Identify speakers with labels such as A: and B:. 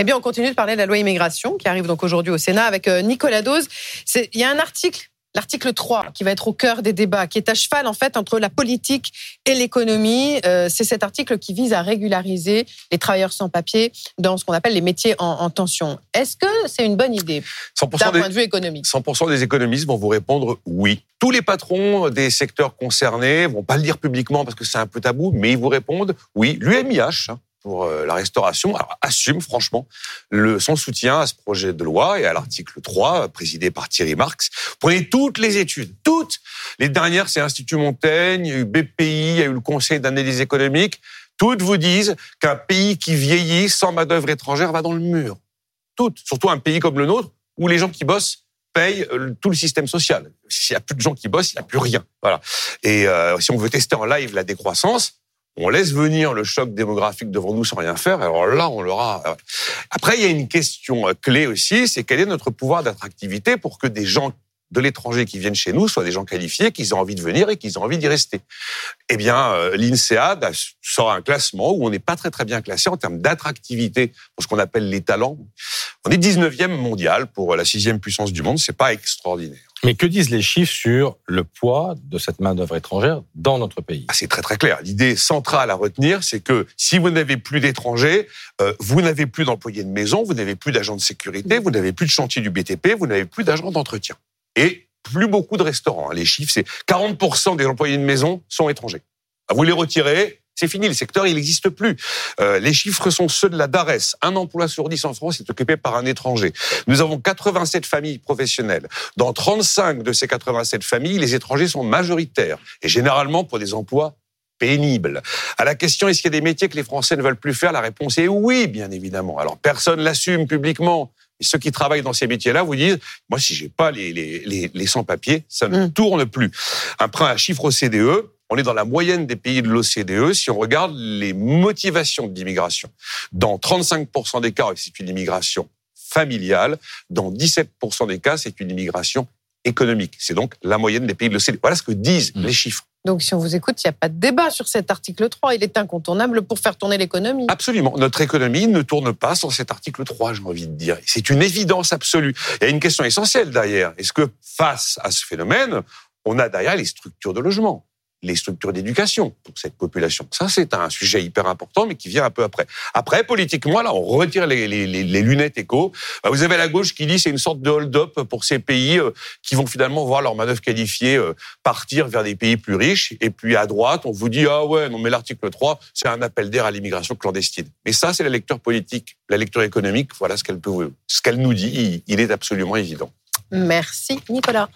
A: Eh bien, on continue de parler de la loi immigration qui arrive donc aujourd'hui au Sénat avec euh, Nicolas Dose. Il y a un article l'article 3 qui va être au cœur des débats, qui est à cheval en fait entre la politique et l'économie. Euh, c'est cet article qui vise à régulariser les travailleurs sans papier dans ce qu'on appelle les métiers en, tension. Est-ce que c'est une bonne idée d'un point de vue économique?
B: 100% des économistes vont vous répondre oui. Tous les patrons des secteurs concernés vont pas le dire publiquement parce que c'est un peu tabou, mais ils vous répondent oui. L'UMIH, euh, la restauration assume franchement son soutien à ce projet de loi et à l'article 3 présidé par Thierry Marx. Prenez toutes les études, toutes. Les dernières, c'est Institut Montaigne, il y a eu BPI, il y a eu le Conseil d'analyse économique. Toutes vous disent qu'un pays qui vieillit sans main-d'œuvre étrangère va dans le mur. Toutes. Surtout un pays comme le nôtre où les gens qui bossent payent euh, tout le système social. S'il y a plus de gens qui bossent, il n'y a plus rien. Voilà. Et euh, si on veut tester en live la décroissance, on laisse venir le choc démographique devant nous sans rien faire, alors là, on l'aura. Après, il y a une question clé aussi, c'est quel est notre pouvoir d'attractivité pour que des gens de l'étranger qui viennent chez nous soient des gens qualifiés, qu'ils aient envie de venir et qu'ils aient envie d'y rester. Eh bien, euh, l'INSEAD sort un classement où on n'est pas très très bien classé en termes d'attractivité pour ce qu'on appelle les talents. On est 19e mondial pour la sixième puissance du monde, c'est pas extraordinaire.
C: Mais que disent les chiffres sur le poids de cette main-d'œuvre étrangère dans notre pays?
B: Ah, C'est très très clair. L'idée centrale à retenir, c'est que si vous n'avez plus d'étrangers, euh, vous n'avez plus d'employés de maison, vous n'avez plus d'agents de sécurité, vous n'avez plus de chantier du BTP, vous n'avez plus d'agents d'entretien. Et plus beaucoup de restaurants. Hein. Les chiffres, c'est 40% des employés de maison sont étrangers. Vous les retirez, c'est fini, le secteur, il n'existe plus. Euh, les chiffres sont ceux de la DARES. Un emploi sur dix en France est occupé par un étranger. Nous avons 87 familles professionnelles. Dans 35 de ces 87 familles, les étrangers sont majoritaires, et généralement pour des emplois pénibles. À la question est-ce qu'il y a des métiers que les Français ne veulent plus faire, la réponse est oui, bien évidemment. Alors personne l'assume publiquement. Et ceux qui travaillent dans ces métiers-là vous disent, moi, si j'ai pas les, les, les, sans-papiers, ça ne mmh. tourne plus. Un chiffre au CDE, on est dans la moyenne des pays de l'OCDE si on regarde les motivations de l'immigration. Dans 35% des cas, c'est une immigration familiale. Dans 17% des cas, c'est une immigration économique. C'est donc la moyenne des pays de l'OCDE. Voilà ce que disent mmh. les chiffres.
A: Donc, si on vous écoute, il n'y a pas de débat sur cet article 3. Il est incontournable pour faire tourner l'économie.
B: Absolument. Notre économie ne tourne pas sans cet article 3, j'ai envie de dire. C'est une évidence absolue. Il y a une question essentielle derrière. Est-ce que face à ce phénomène, on a derrière les structures de logement? Les structures d'éducation pour cette population. Ça, c'est un sujet hyper important, mais qui vient un peu après. Après, politiquement, là, on retire les, lunettes éco. Bah, vous avez la gauche qui dit c'est une sorte de hold-up pour ces pays euh, qui vont finalement voir leur manœuvre qualifiée euh, partir vers des pays plus riches. Et puis à droite, on vous dit ah ouais, non mais l'article 3, c'est un appel d'air à l'immigration clandestine. Mais ça, c'est la lecture politique, la lecture économique. Voilà ce qu'elle peut, ce qu'elle nous dit. il est absolument évident.
A: Merci, Nicolas.